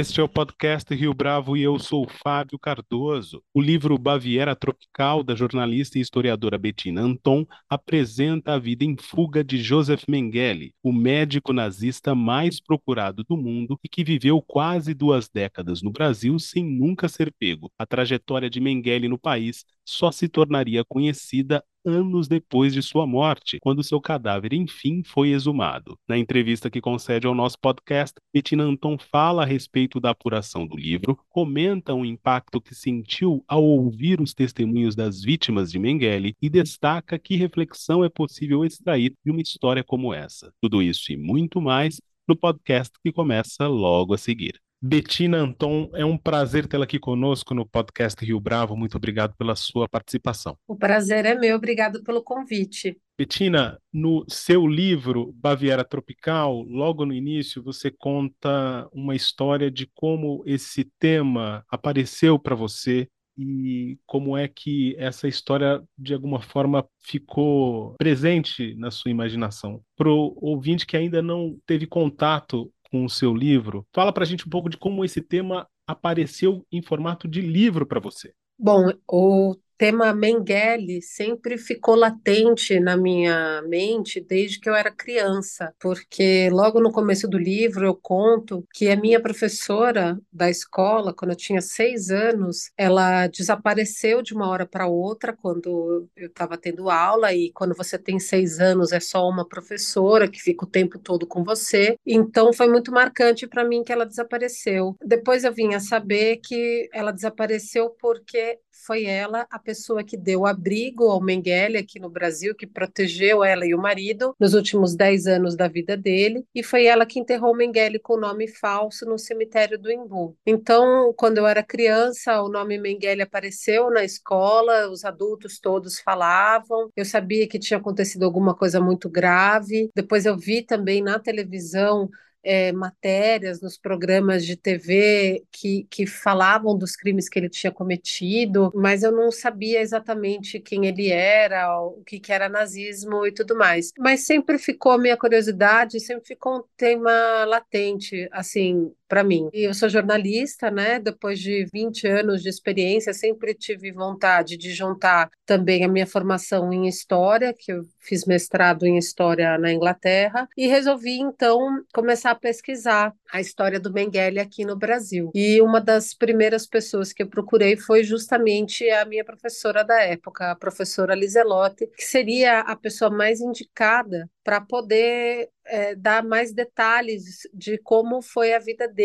Este é o podcast Rio Bravo e eu sou Fábio Cardoso. O livro Baviera Tropical, da jornalista e historiadora Bettina Anton, apresenta a vida em fuga de Joseph Mengele, o médico nazista mais procurado do mundo e que viveu quase duas décadas no Brasil sem nunca ser pego. A trajetória de Mengele no país só se tornaria conhecida anos depois de sua morte, quando seu cadáver enfim foi exumado. Na entrevista que concede ao nosso podcast, Bettina Anton fala a respeito da apuração do livro, comenta o impacto que sentiu ao ouvir os testemunhos das vítimas de Mengele e destaca que reflexão é possível extrair de uma história como essa. Tudo isso e muito mais no podcast que começa logo a seguir. Betina Anton, é um prazer tê-la aqui conosco no podcast Rio Bravo. Muito obrigado pela sua participação. O prazer é meu, obrigado pelo convite. Betina, no seu livro Baviera Tropical, logo no início você conta uma história de como esse tema apareceu para você e como é que essa história de alguma forma ficou presente na sua imaginação. Para o ouvinte que ainda não teve contato com o seu livro. Fala para a gente um pouco de como esse tema apareceu em formato de livro para você. Bom, o tema Mengele sempre ficou latente na minha mente desde que eu era criança, porque logo no começo do livro eu conto que a minha professora da escola, quando eu tinha seis anos, ela desapareceu de uma hora para outra quando eu estava tendo aula, e quando você tem seis anos é só uma professora que fica o tempo todo com você, então foi muito marcante para mim que ela desapareceu. Depois eu vim a saber que ela desapareceu porque foi ela a pessoa que deu abrigo ao Mengele aqui no Brasil, que protegeu ela e o marido nos últimos 10 anos da vida dele, e foi ela que enterrou Mengele com o nome falso no cemitério do Imbu. Então, quando eu era criança, o nome Mengele apareceu na escola, os adultos todos falavam, eu sabia que tinha acontecido alguma coisa muito grave. Depois eu vi também na televisão é, matérias nos programas de TV que, que falavam dos crimes que ele tinha cometido, mas eu não sabia exatamente quem ele era, o que, que era nazismo e tudo mais. Mas sempre ficou minha curiosidade, sempre ficou um tema latente, assim, para mim. Eu sou jornalista, né? Depois de 20 anos de experiência, sempre tive vontade de juntar também a minha formação em história, que eu fiz mestrado em história na Inglaterra, e resolvi então começar a pesquisar a história do Mengele aqui no Brasil. E uma das primeiras pessoas que eu procurei foi justamente a minha professora da época, a professora Lizelotti, que seria a pessoa mais indicada para poder é, dar mais detalhes de como foi a vida dele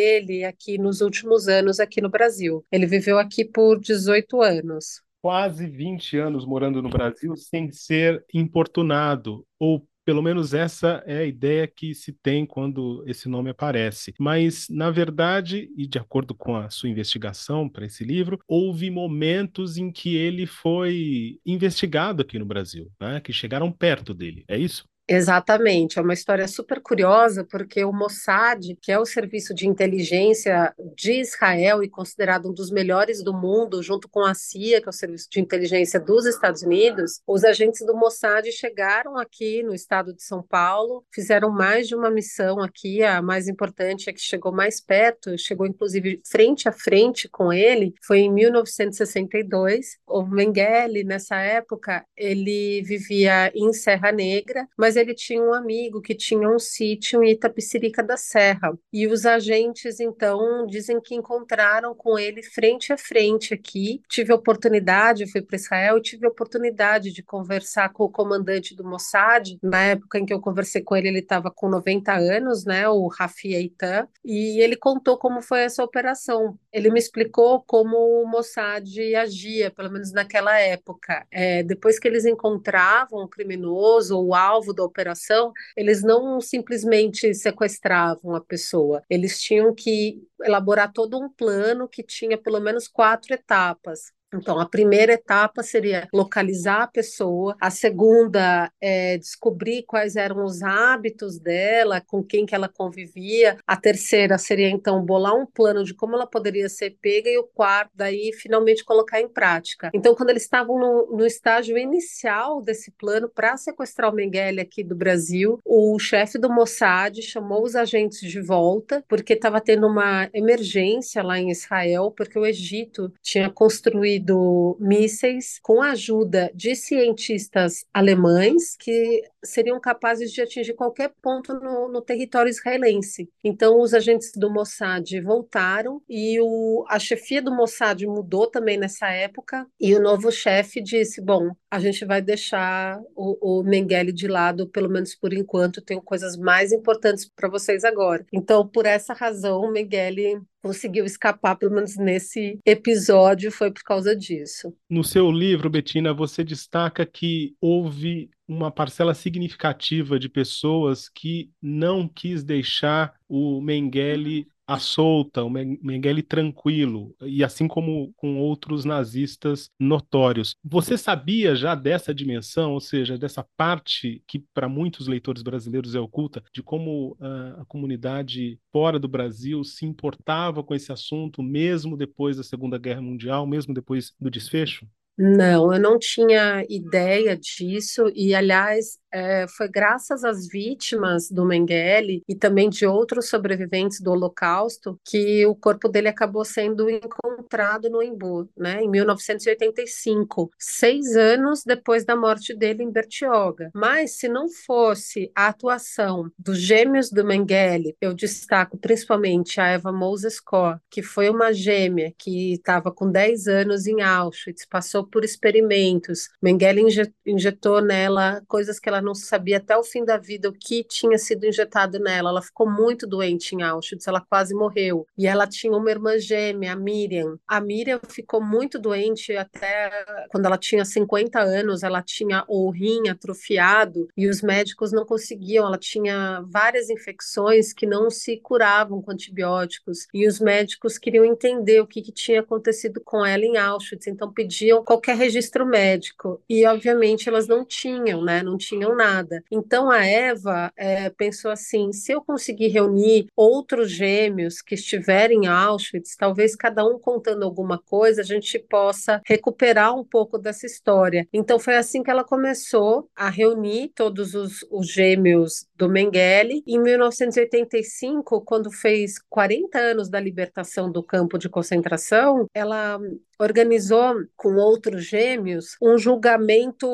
aqui nos últimos anos aqui no Brasil. Ele viveu aqui por 18 anos. Quase 20 anos morando no Brasil sem ser importunado ou pelo menos essa é a ideia que se tem quando esse nome aparece. Mas, na verdade, e de acordo com a sua investigação para esse livro, houve momentos em que ele foi investigado aqui no Brasil, né, que chegaram perto dele. É isso? Exatamente, é uma história super curiosa, porque o Mossad, que é o serviço de inteligência de Israel e considerado um dos melhores do mundo, junto com a CIA, que é o serviço de inteligência dos Estados Unidos, os agentes do Mossad chegaram aqui no estado de São Paulo, fizeram mais de uma missão aqui, a mais importante é que chegou mais perto, chegou inclusive frente a frente com ele, foi em 1962. O Mengele, nessa época, ele vivia em Serra Negra, mas mas ele tinha um amigo que tinha um sítio em Itapicirica da Serra. E os agentes, então, dizem que encontraram com ele frente a frente aqui. Tive a oportunidade, fui para Israel e tive a oportunidade de conversar com o comandante do Mossad. Na época em que eu conversei com ele, ele estava com 90 anos, né, o Rafi Eitan, e ele contou como foi essa operação. Ele me explicou como o Mossad agia, pelo menos naquela época. É, depois que eles encontravam o criminoso, o alvo do operação, eles não simplesmente sequestravam a pessoa, eles tinham que elaborar todo um plano que tinha pelo menos quatro etapas. Então, a primeira etapa seria localizar a pessoa, a segunda é descobrir quais eram os hábitos dela, com quem que ela convivia, a terceira seria então bolar um plano de como ela poderia ser pega. E o quarto daí finalmente colocar em prática. Então, quando eles estavam no, no estágio inicial desse plano para sequestrar o Mengele aqui do Brasil, o chefe do Mossad chamou os agentes de volta porque estava tendo uma emergência lá em Israel, porque o Egito tinha construído construído mísseis com a ajuda de cientistas alemães que seriam capazes de atingir qualquer ponto no, no território israelense. Então, os agentes do Mossad voltaram e o, a chefia do Mossad mudou também nessa época. E o novo chefe disse: Bom, a gente vai deixar o, o Mengele de lado, pelo menos por enquanto, tenho coisas mais importantes para vocês agora. Então, por essa razão, o Mengele conseguiu escapar, pelo menos nesse episódio, foi por causa disso. No seu livro, Betina, você destaca que houve uma parcela significativa de pessoas que não quis deixar o Mengele à solta, o Mengele tranquilo, e assim como com outros nazistas notórios. Você sabia já dessa dimensão, ou seja, dessa parte que para muitos leitores brasileiros é oculta, de como uh, a comunidade fora do Brasil se importava com esse assunto, mesmo depois da Segunda Guerra Mundial, mesmo depois do desfecho? Não, eu não tinha ideia disso, e aliás, é, foi graças às vítimas do Mengele e também de outros sobreviventes do Holocausto que o corpo dele acabou sendo encontrado no Embu, né, em 1985, seis anos depois da morte dele em Bertioga. Mas se não fosse a atuação dos gêmeos do Mengele, eu destaco principalmente a Eva Moses Kor, que foi uma gêmea que estava com 10 anos em Auschwitz, passou por experimentos. Mengele injetou nela coisas que ela não sabia até o fim da vida o que tinha sido injetado nela. Ela ficou muito doente em Auschwitz, ela quase morreu. E ela tinha uma irmã gêmea, a Miriam. A Miriam ficou muito doente até quando ela tinha 50 anos, ela tinha o rim atrofiado e os médicos não conseguiam. Ela tinha várias infecções que não se curavam com antibióticos e os médicos queriam entender o que, que tinha acontecido com ela em Auschwitz, então pediam qualquer registro médico. E, obviamente, elas não tinham, né? Não tinham nada. Então, a Eva é, pensou assim: se eu conseguir reunir outros gêmeos que estiverem em Auschwitz, talvez cada um contando alguma coisa, a gente possa recuperar um pouco dessa história. Então, foi assim que ela começou a reunir todos os, os gêmeos do Mengele. Em 1985, quando fez 40 anos da libertação do campo de concentração, ela organizou com outros gêmeos um julgamento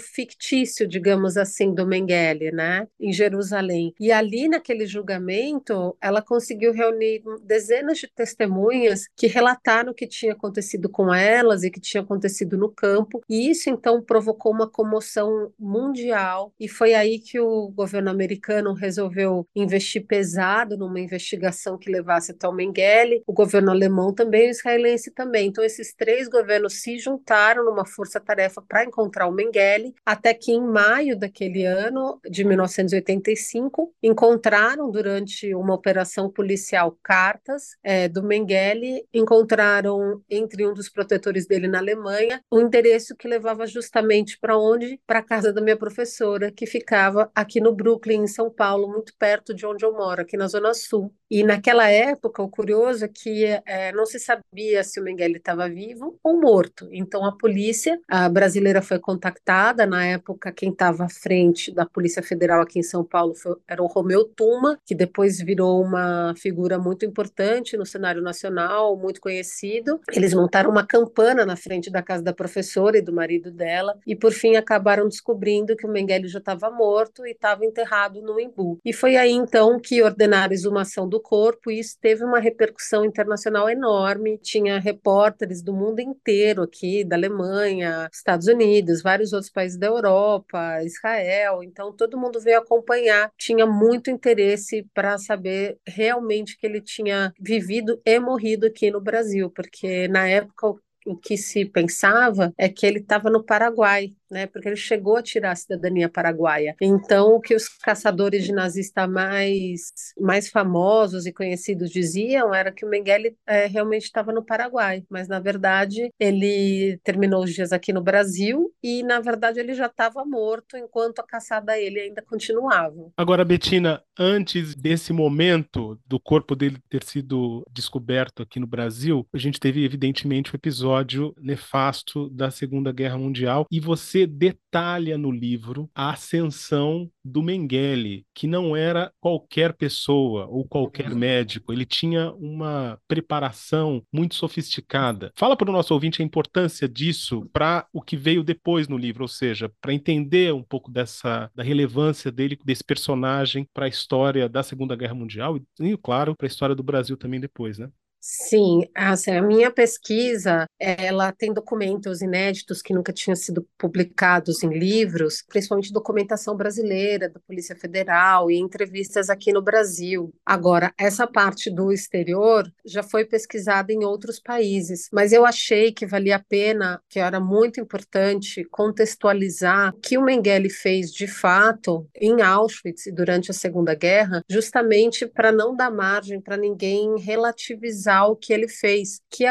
fictício, digamos assim, do Mengele, né, em Jerusalém. E ali naquele julgamento, ela conseguiu reunir dezenas de testemunhas que relataram o que tinha acontecido com elas e que tinha acontecido no campo. E isso então provocou uma comoção mundial e foi aí que o governo americano resolveu investir pesado numa investigação que levasse até o Mengele, o governo alemão também, o israelense também. Então esses esses três governos se juntaram numa força-tarefa para encontrar o Mengele, até que em maio daquele ano, de 1985, encontraram durante uma operação policial cartas é, do Mengele, encontraram entre um dos protetores dele na Alemanha o um endereço que levava justamente para onde? Para a casa da minha professora, que ficava aqui no Brooklyn, em São Paulo, muito perto de onde eu moro, aqui na Zona Sul. E naquela época, o curioso é que é, não se sabia se o Mengele estava vivo ou morto. Então, a polícia a brasileira foi contactada. Na época, quem estava à frente da Polícia Federal aqui em São Paulo foi, era o Romeu Tuma, que depois virou uma figura muito importante no cenário nacional, muito conhecido. Eles montaram uma campana na frente da casa da professora e do marido dela, e por fim acabaram descobrindo que o Mengele já estava morto e estava enterrado no Embu. E foi aí então que ordenaram a exumação do corpo, e isso teve uma repercussão internacional enorme. Tinha repórteres do mundo inteiro aqui, da Alemanha, Estados Unidos, vários outros países da Europa, Israel. Então todo mundo veio acompanhar, tinha muito interesse para saber realmente que ele tinha vivido e morrido aqui no Brasil, porque na época o que se pensava é que ele estava no Paraguai, né? Porque ele chegou a tirar a cidadania paraguaia. Então, o que os caçadores de nazista mais, mais famosos e conhecidos diziam era que o Mengele é, realmente estava no Paraguai, mas na verdade ele terminou os dias aqui no Brasil e na verdade ele já estava morto enquanto a caçada a ele ainda continuava. Agora, Betina, antes desse momento do corpo dele ter sido descoberto aqui no Brasil, a gente teve evidentemente o episódio nefasto da Segunda Guerra Mundial e você detalha no livro a ascensão do Mengele, que não era qualquer pessoa ou qualquer médico, ele tinha uma preparação muito sofisticada. Fala para o nosso ouvinte a importância disso para o que veio depois no livro, ou seja, para entender um pouco dessa da relevância dele, desse personagem para a história da Segunda Guerra Mundial e, claro, para a história do Brasil também depois, né? Sim, assim, a minha pesquisa, ela tem documentos inéditos que nunca tinham sido publicados em livros, principalmente documentação brasileira, da Polícia Federal e entrevistas aqui no Brasil. Agora, essa parte do exterior já foi pesquisada em outros países, mas eu achei que valia a pena, que era muito importante contextualizar o que o Mengele fez de fato em Auschwitz durante a Segunda Guerra, justamente para não dar margem para ninguém relativizar o que ele fez, que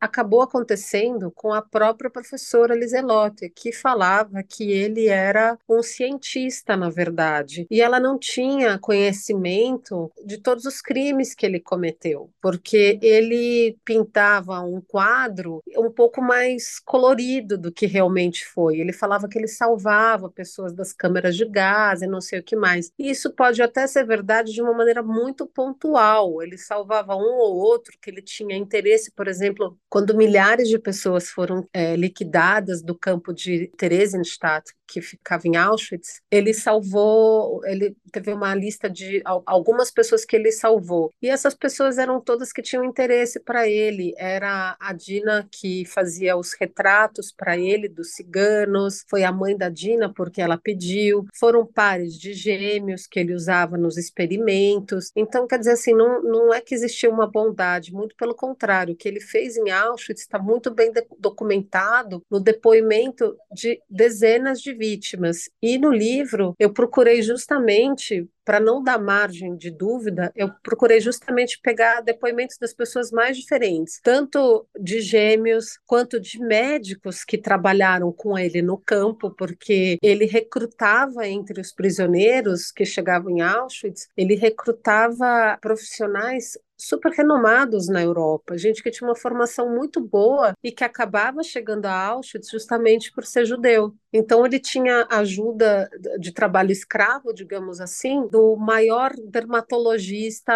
acabou acontecendo com a própria professora Liselotte, que falava que ele era um cientista, na verdade, e ela não tinha conhecimento de todos os crimes que ele cometeu, porque ele pintava um quadro um pouco mais colorido do que realmente foi. Ele falava que ele salvava pessoas das câmeras de gás e não sei o que mais. E isso pode até ser verdade de uma maneira muito pontual. Ele salvava um ou outro, que ele tinha interesse, por exemplo, quando milhares de pessoas foram é, liquidadas do campo de Theresienstadt, que ficava em Auschwitz, ele salvou, ele teve uma lista de algumas pessoas que ele salvou. E essas pessoas eram todas que tinham interesse para ele. Era a Dina que fazia os retratos para ele dos ciganos, foi a mãe da Dina porque ela pediu, foram pares de gêmeos que ele usava nos experimentos. Então, quer dizer assim, não, não é que existia uma bondade, muito pelo contrário, o que ele fez em Auschwitz está muito bem documentado no depoimento de dezenas de vítimas. E no livro eu procurei justamente para não dar margem de dúvida, eu procurei justamente pegar depoimentos das pessoas mais diferentes, tanto de gêmeos quanto de médicos que trabalharam com ele no campo, porque ele recrutava entre os prisioneiros que chegavam em Auschwitz, ele recrutava profissionais super renomados na Europa, gente que tinha uma formação muito boa e que acabava chegando a Auschwitz justamente por ser judeu. Então ele tinha ajuda de trabalho escravo, digamos assim, do maior dermatologista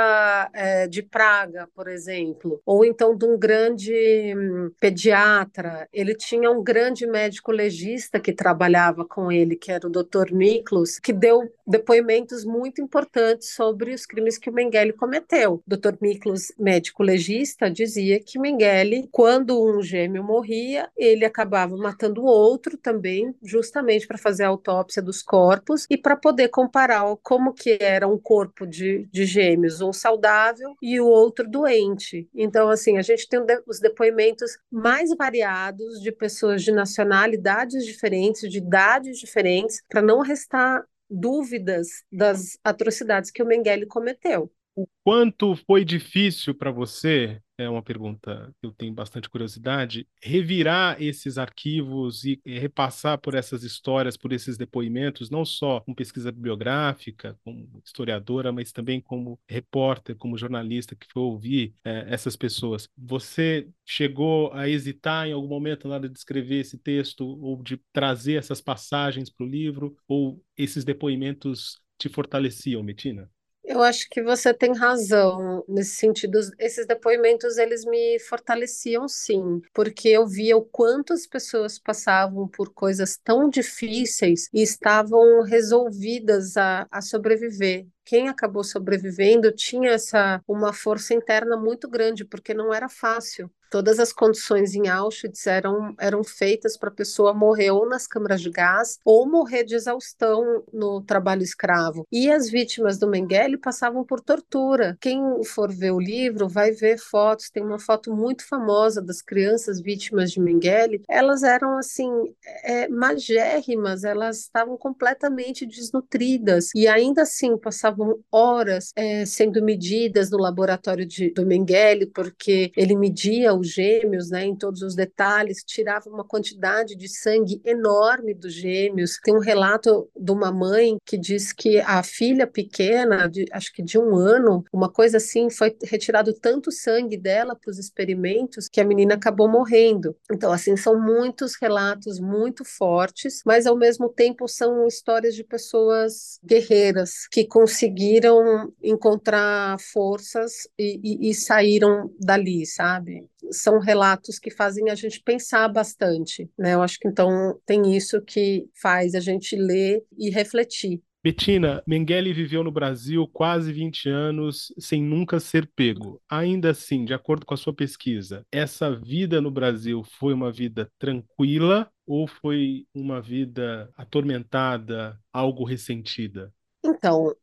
é, de Praga, por exemplo, ou então de um grande hum, pediatra. Ele tinha um grande médico legista que trabalhava com ele, que era o Dr. Miklos, que deu depoimentos muito importantes sobre os crimes que o Mengele cometeu. O Dr. Miklos, médico legista, dizia que Mengele, quando um gêmeo morria, ele acabava matando o outro também, justamente para fazer a autópsia dos corpos e para poder comparar como que era um corpo de, de gêmeos, um saudável e o outro doente. Então, assim, a gente tem os depoimentos mais variados de pessoas de nacionalidades diferentes, de idades diferentes, para não restar dúvidas das atrocidades que o Mengele cometeu. O quanto foi difícil para você é uma pergunta que eu tenho bastante curiosidade, revirar esses arquivos e repassar por essas histórias, por esses depoimentos, não só com pesquisa bibliográfica, como historiadora, mas também como repórter, como jornalista que foi ouvir é, essas pessoas. Você chegou a hesitar em algum momento na hora de escrever esse texto ou de trazer essas passagens para o livro, ou esses depoimentos te fortaleciam, Metina? Eu acho que você tem razão nesse sentido. Esses depoimentos eles me fortaleciam, sim, porque eu via o quanto as pessoas passavam por coisas tão difíceis e estavam resolvidas a, a sobreviver quem acabou sobrevivendo tinha essa uma força interna muito grande, porque não era fácil. Todas as condições em Auschwitz eram, eram feitas para a pessoa morrer ou nas câmaras de gás ou morrer de exaustão no trabalho escravo. E as vítimas do Mengele passavam por tortura. Quem for ver o livro vai ver fotos. Tem uma foto muito famosa das crianças vítimas de Mengele. Elas eram assim é, magérrimas, elas estavam completamente desnutridas e ainda assim passavam horas é, sendo medidas no laboratório de, do Mengele porque ele media os gêmeos, né, em todos os detalhes, tirava uma quantidade de sangue enorme dos gêmeos. Tem um relato de uma mãe que diz que a filha pequena, de, acho que de um ano, uma coisa assim, foi retirado tanto sangue dela para os experimentos que a menina acabou morrendo. Então, assim, são muitos relatos muito fortes, mas ao mesmo tempo são histórias de pessoas guerreiras que conseguiram encontrar forças e, e, e saíram dali, sabe? são relatos que fazem a gente pensar bastante, né? Eu acho que então tem isso que faz a gente ler e refletir. Betina, Mengele viveu no Brasil quase 20 anos sem nunca ser pego. Ainda assim, de acordo com a sua pesquisa, essa vida no Brasil foi uma vida tranquila ou foi uma vida atormentada, algo ressentida? Então,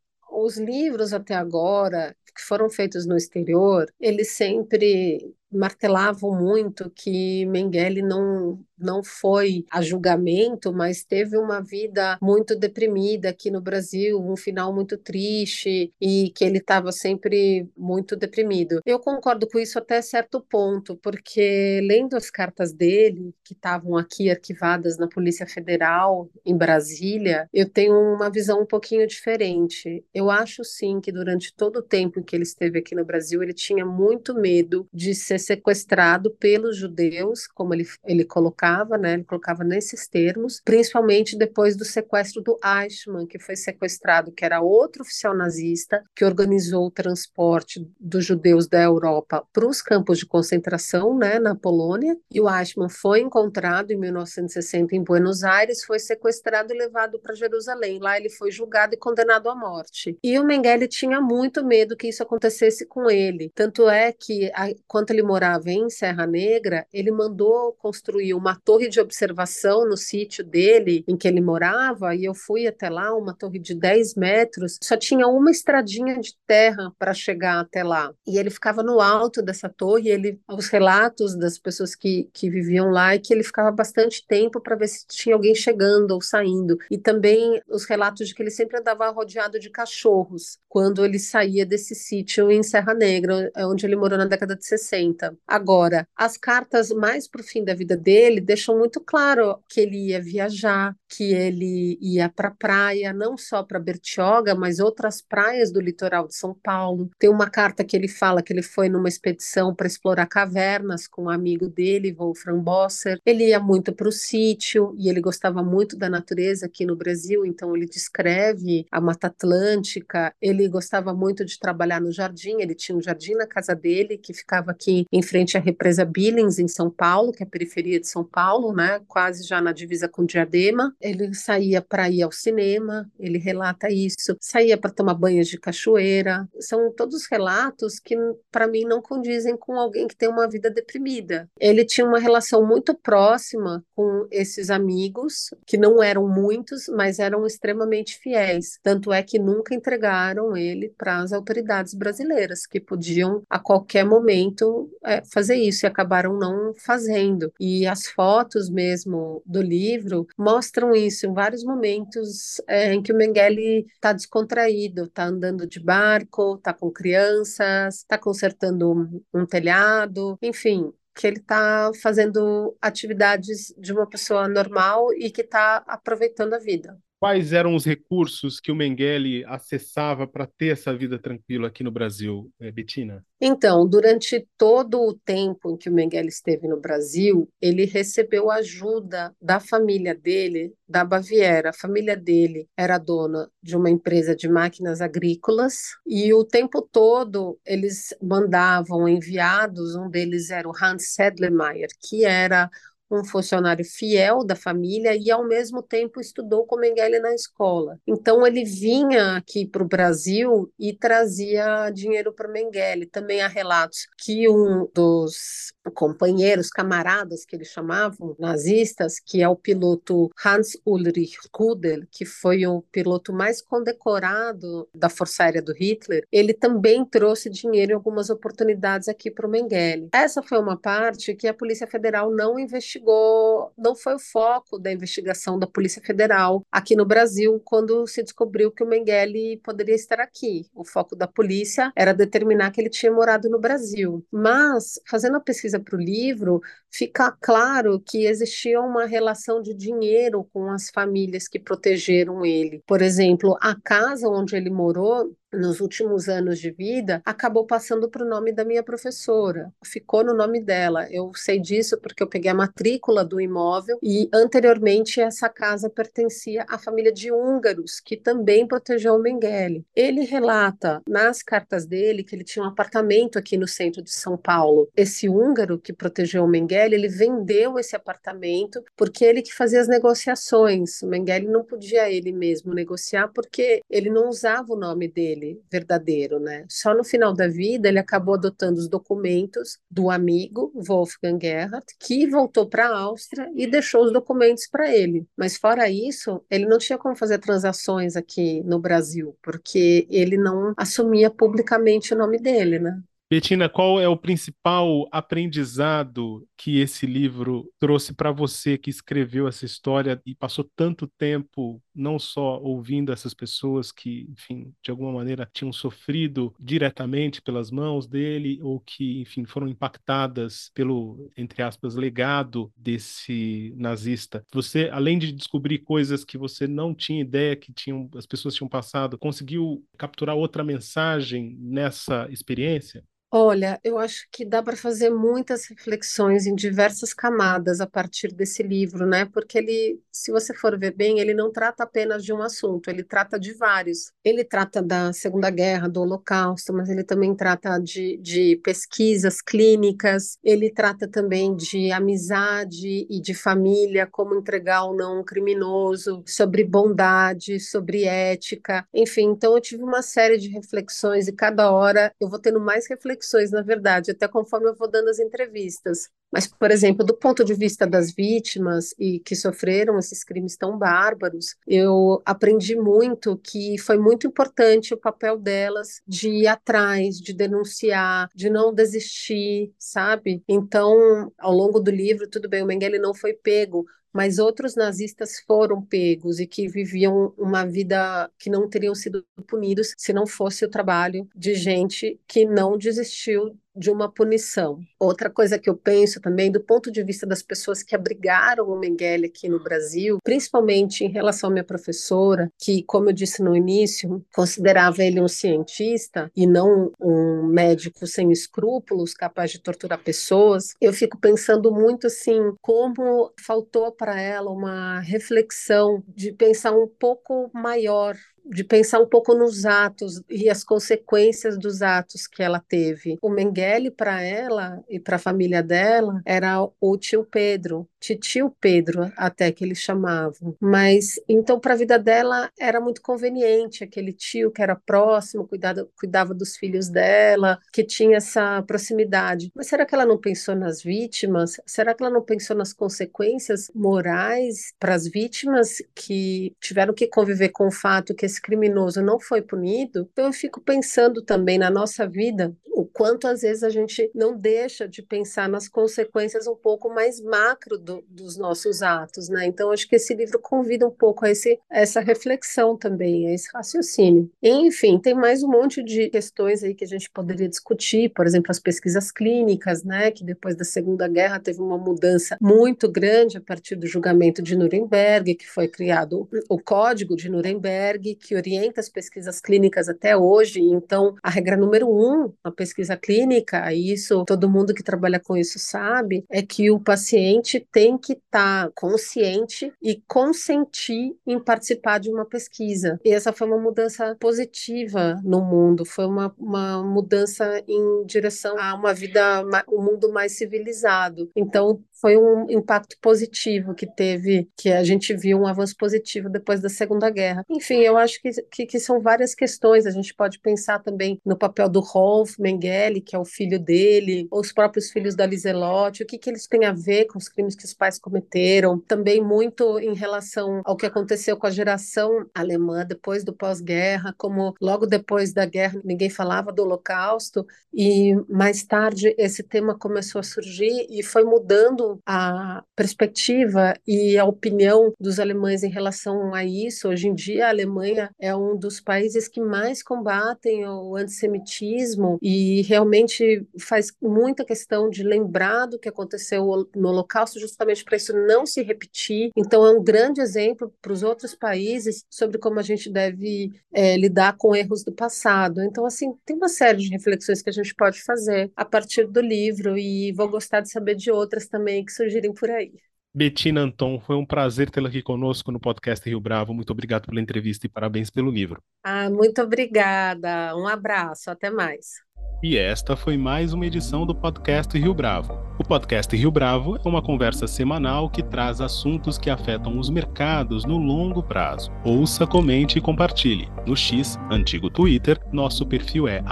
os livros até agora que foram feitos no exterior, eles sempre martelavam muito que Mengele não não foi a julgamento, mas teve uma vida muito deprimida aqui no Brasil, um final muito triste e que ele estava sempre muito deprimido. Eu concordo com isso até certo ponto, porque lendo as cartas dele, que estavam aqui arquivadas na Polícia Federal em Brasília, eu tenho uma visão um pouquinho diferente. Eu acho sim que durante todo o tempo em que ele esteve aqui no Brasil, ele tinha muito medo de ser sequestrado pelos judeus, como ele, ele colocava colocava, né, ele colocava nesses termos, principalmente depois do sequestro do Eichmann, que foi sequestrado, que era outro oficial nazista que organizou o transporte dos judeus da Europa para os campos de concentração, né, na Polônia, e o Eichmann foi encontrado em 1960 em Buenos Aires, foi sequestrado e levado para Jerusalém. Lá ele foi julgado e condenado à morte. E o Mengele tinha muito medo que isso acontecesse com ele. Tanto é que, a, quando ele morava em Serra Negra, ele mandou construir uma torre de observação no sítio dele, em que ele morava, e eu fui até lá, uma torre de 10 metros, só tinha uma estradinha de terra para chegar até lá. E ele ficava no alto dessa torre, ele, os relatos das pessoas que, que viviam lá, é que ele ficava bastante tempo para ver se tinha alguém chegando ou saindo. E também os relatos de que ele sempre andava rodeado de cachorros, quando ele saía desse sítio em Serra Negra, onde ele morou na década de 60. Agora, as cartas mais para o fim da vida dele deixou muito claro que ele ia viajar, que ele ia para a praia, não só para Bertioga, mas outras praias do litoral de São Paulo. Tem uma carta que ele fala que ele foi numa expedição para explorar cavernas com um amigo dele, Wolfram Bosser. Ele ia muito para o sítio e ele gostava muito da natureza aqui no Brasil, então ele descreve a Mata Atlântica. Ele gostava muito de trabalhar no jardim, ele tinha um jardim na casa dele que ficava aqui em frente à represa Billings, em São Paulo, que é a periferia de São Paulo Paulo, né, quase já na divisa com Diadema. Ele saía para ir ao cinema, ele relata isso, saía para tomar banhos de cachoeira. São todos relatos que, para mim, não condizem com alguém que tem uma vida deprimida. Ele tinha uma relação muito próxima com esses amigos, que não eram muitos, mas eram extremamente fiéis. Tanto é que nunca entregaram ele para as autoridades brasileiras, que podiam a qualquer momento é, fazer isso e acabaram não fazendo. E as fotos mesmo do livro mostram isso em vários momentos é, em que o Mengele está descontraído, está andando de barco, está com crianças, está consertando um, um telhado, enfim, que ele está fazendo atividades de uma pessoa normal e que está aproveitando a vida. Quais eram os recursos que o Mengele acessava para ter essa vida tranquila aqui no Brasil, eh, Betina? Então, durante todo o tempo em que o Mengele esteve no Brasil, ele recebeu ajuda da família dele, da Baviera. A família dele era dona de uma empresa de máquinas agrícolas e o tempo todo eles mandavam enviados, um deles era o Hans Sedlemeyer, que era um funcionário fiel da família e, ao mesmo tempo, estudou com Mengele na escola. Então, ele vinha aqui para o Brasil e trazia dinheiro para Mengele. Também há relatos que um dos companheiros, camaradas que eles chamavam, nazistas, que é o piloto Hans Ulrich Rudel, que foi o piloto mais condecorado da Força Aérea do Hitler, ele também trouxe dinheiro em algumas oportunidades aqui para o Mengele. Essa foi uma parte que a Polícia Federal não investigou, não foi o foco da investigação da Polícia Federal aqui no Brasil quando se descobriu que o Mengele poderia estar aqui. O foco da polícia era determinar que ele tinha morado no Brasil. Mas, fazendo a pesquisa para o livro, fica claro que existia uma relação de dinheiro com as famílias que protegeram ele. Por exemplo, a casa onde ele morou nos últimos anos de vida, acabou passando para o nome da minha professora. Ficou no nome dela. Eu sei disso porque eu peguei a matrícula do imóvel e anteriormente essa casa pertencia à família de húngaros, que também protegeu o Mengele. Ele relata nas cartas dele que ele tinha um apartamento aqui no centro de São Paulo. Esse húngaro que protegeu o Mengele, ele vendeu esse apartamento porque ele que fazia as negociações. O Mengele não podia ele mesmo negociar porque ele não usava o nome dele dele verdadeiro, né? Só no final da vida ele acabou adotando os documentos do amigo Wolfgang Gerhardt, que voltou para a Áustria e deixou os documentos para ele. Mas fora isso, ele não tinha como fazer transações aqui no Brasil, porque ele não assumia publicamente o nome dele, né? Betina, qual é o principal aprendizado que esse livro trouxe para você que escreveu essa história e passou tanto tempo não só ouvindo essas pessoas que, enfim, de alguma maneira tinham sofrido diretamente pelas mãos dele ou que, enfim, foram impactadas pelo, entre aspas, legado desse nazista. Você, além de descobrir coisas que você não tinha ideia que tinham as pessoas tinham passado, conseguiu capturar outra mensagem nessa experiência? Olha, eu acho que dá para fazer muitas reflexões em diversas camadas a partir desse livro, né? Porque ele, se você for ver bem, ele não trata apenas de um assunto, ele trata de vários. Ele trata da Segunda Guerra, do Holocausto, mas ele também trata de, de pesquisas clínicas, ele trata também de amizade e de família, como entregar ou não um criminoso, sobre bondade, sobre ética, enfim. Então, eu tive uma série de reflexões e cada hora eu vou tendo mais reflexões na verdade, até conforme eu vou dando as entrevistas. Mas, por exemplo, do ponto de vista das vítimas e que sofreram esses crimes tão bárbaros, eu aprendi muito que foi muito importante o papel delas de ir atrás, de denunciar, de não desistir, sabe? Então, ao longo do livro, tudo bem, o Mengele não foi pego, mas outros nazistas foram pegos e que viviam uma vida que não teriam sido punidos se não fosse o trabalho de gente que não desistiu de uma punição. Outra coisa que eu penso também, do ponto de vista das pessoas que abrigaram o Mengele aqui no Brasil, principalmente em relação à minha professora, que, como eu disse no início, considerava ele um cientista e não um médico sem escrúpulos, capaz de torturar pessoas, eu fico pensando muito assim, como faltou para ela uma reflexão de pensar um pouco maior de pensar um pouco nos atos e as consequências dos atos que ela teve. O Mengele, para ela e para a família dela, era o tio Pedro, titio Pedro, até que eles chamavam. Mas então, para a vida dela, era muito conveniente aquele tio que era próximo, cuidava, cuidava dos filhos dela, que tinha essa proximidade. Mas será que ela não pensou nas vítimas? Será que ela não pensou nas consequências morais para as vítimas que tiveram que conviver com o fato que esse criminoso não foi punido, então eu fico pensando também na nossa vida o quanto às vezes a gente não deixa de pensar nas consequências um pouco mais macro do, dos nossos atos, né? Então acho que esse livro convida um pouco a, esse, essa reflexão também, a esse raciocínio. Enfim, tem mais um monte de questões aí que a gente poderia discutir, por exemplo, as pesquisas clínicas, né? Que depois da Segunda Guerra teve uma mudança muito grande a partir do julgamento de Nuremberg, que foi criado o Código de Nuremberg, que orienta as pesquisas clínicas até hoje. Então, a regra número um na pesquisa clínica, isso todo mundo que trabalha com isso sabe, é que o paciente tem que estar tá consciente e consentir em participar de uma pesquisa. E essa foi uma mudança positiva no mundo, foi uma, uma mudança em direção a uma vida, um mundo mais civilizado. Então, foi um impacto positivo que teve, que a gente viu um avanço positivo depois da Segunda Guerra. Enfim, eu acho que, que, que são várias questões. A gente pode pensar também no papel do Rolf Mengele, que é o filho dele, ou os próprios filhos da Liselotte, o que, que eles têm a ver com os crimes que os pais cometeram. Também muito em relação ao que aconteceu com a geração alemã depois do pós-guerra, como logo depois da guerra ninguém falava do Holocausto, e mais tarde esse tema começou a surgir e foi mudando a perspectiva e a opinião dos alemães em relação a isso. Hoje em dia, a Alemanha é um dos países que mais combatem o antissemitismo e realmente faz muita questão de lembrar do que aconteceu no Holocausto, justamente para isso não se repetir. Então, é um grande exemplo para os outros países sobre como a gente deve é, lidar com erros do passado. Então, assim, tem uma série de reflexões que a gente pode fazer a partir do livro e vou gostar de saber de outras também que surgirem por aí. Betina Anton, foi um prazer tê-la aqui conosco no podcast Rio Bravo. Muito obrigado pela entrevista e parabéns pelo livro. Ah, muito obrigada. Um abraço. Até mais. E esta foi mais uma edição do podcast Rio Bravo. O podcast Rio Bravo é uma conversa semanal que traz assuntos que afetam os mercados no longo prazo. Ouça, comente e compartilhe. No X, antigo Twitter, nosso perfil é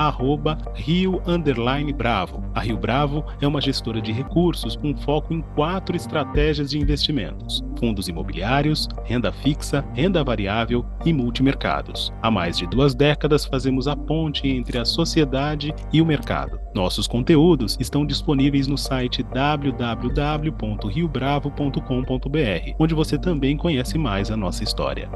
@rio Bravo. A Rio Bravo é uma gestora de recursos com foco em quatro estratégias de investimentos: fundos imobiliários, renda fixa, renda variável e multimercados. Há mais de duas décadas fazemos a ponte entre a sociedade e o mercado. Nossos conteúdos estão disponíveis no site www.riobravo.com.br, onde você também conhece mais a nossa história.